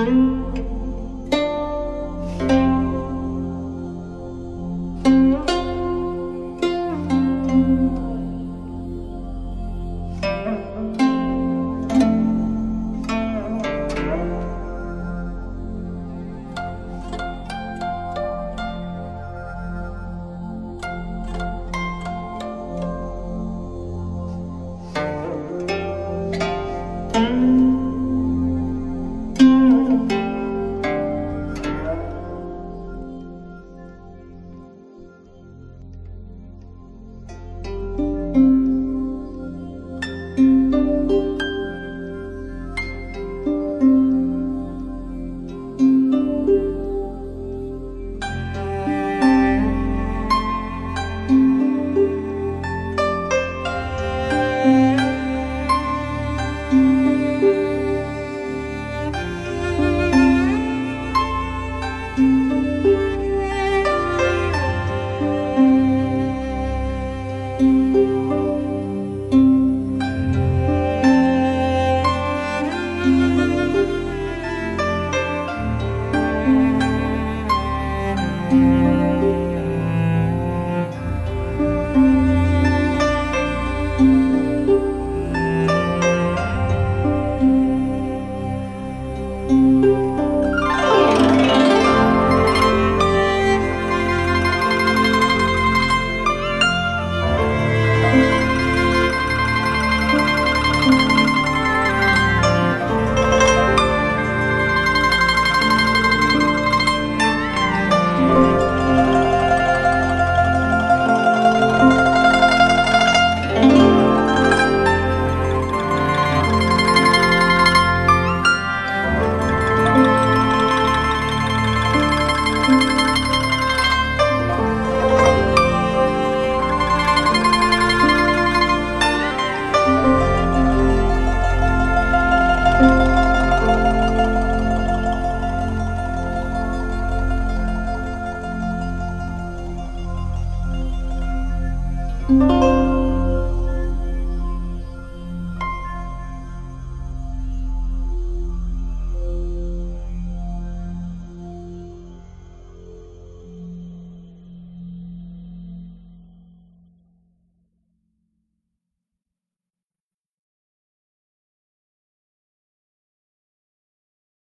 Música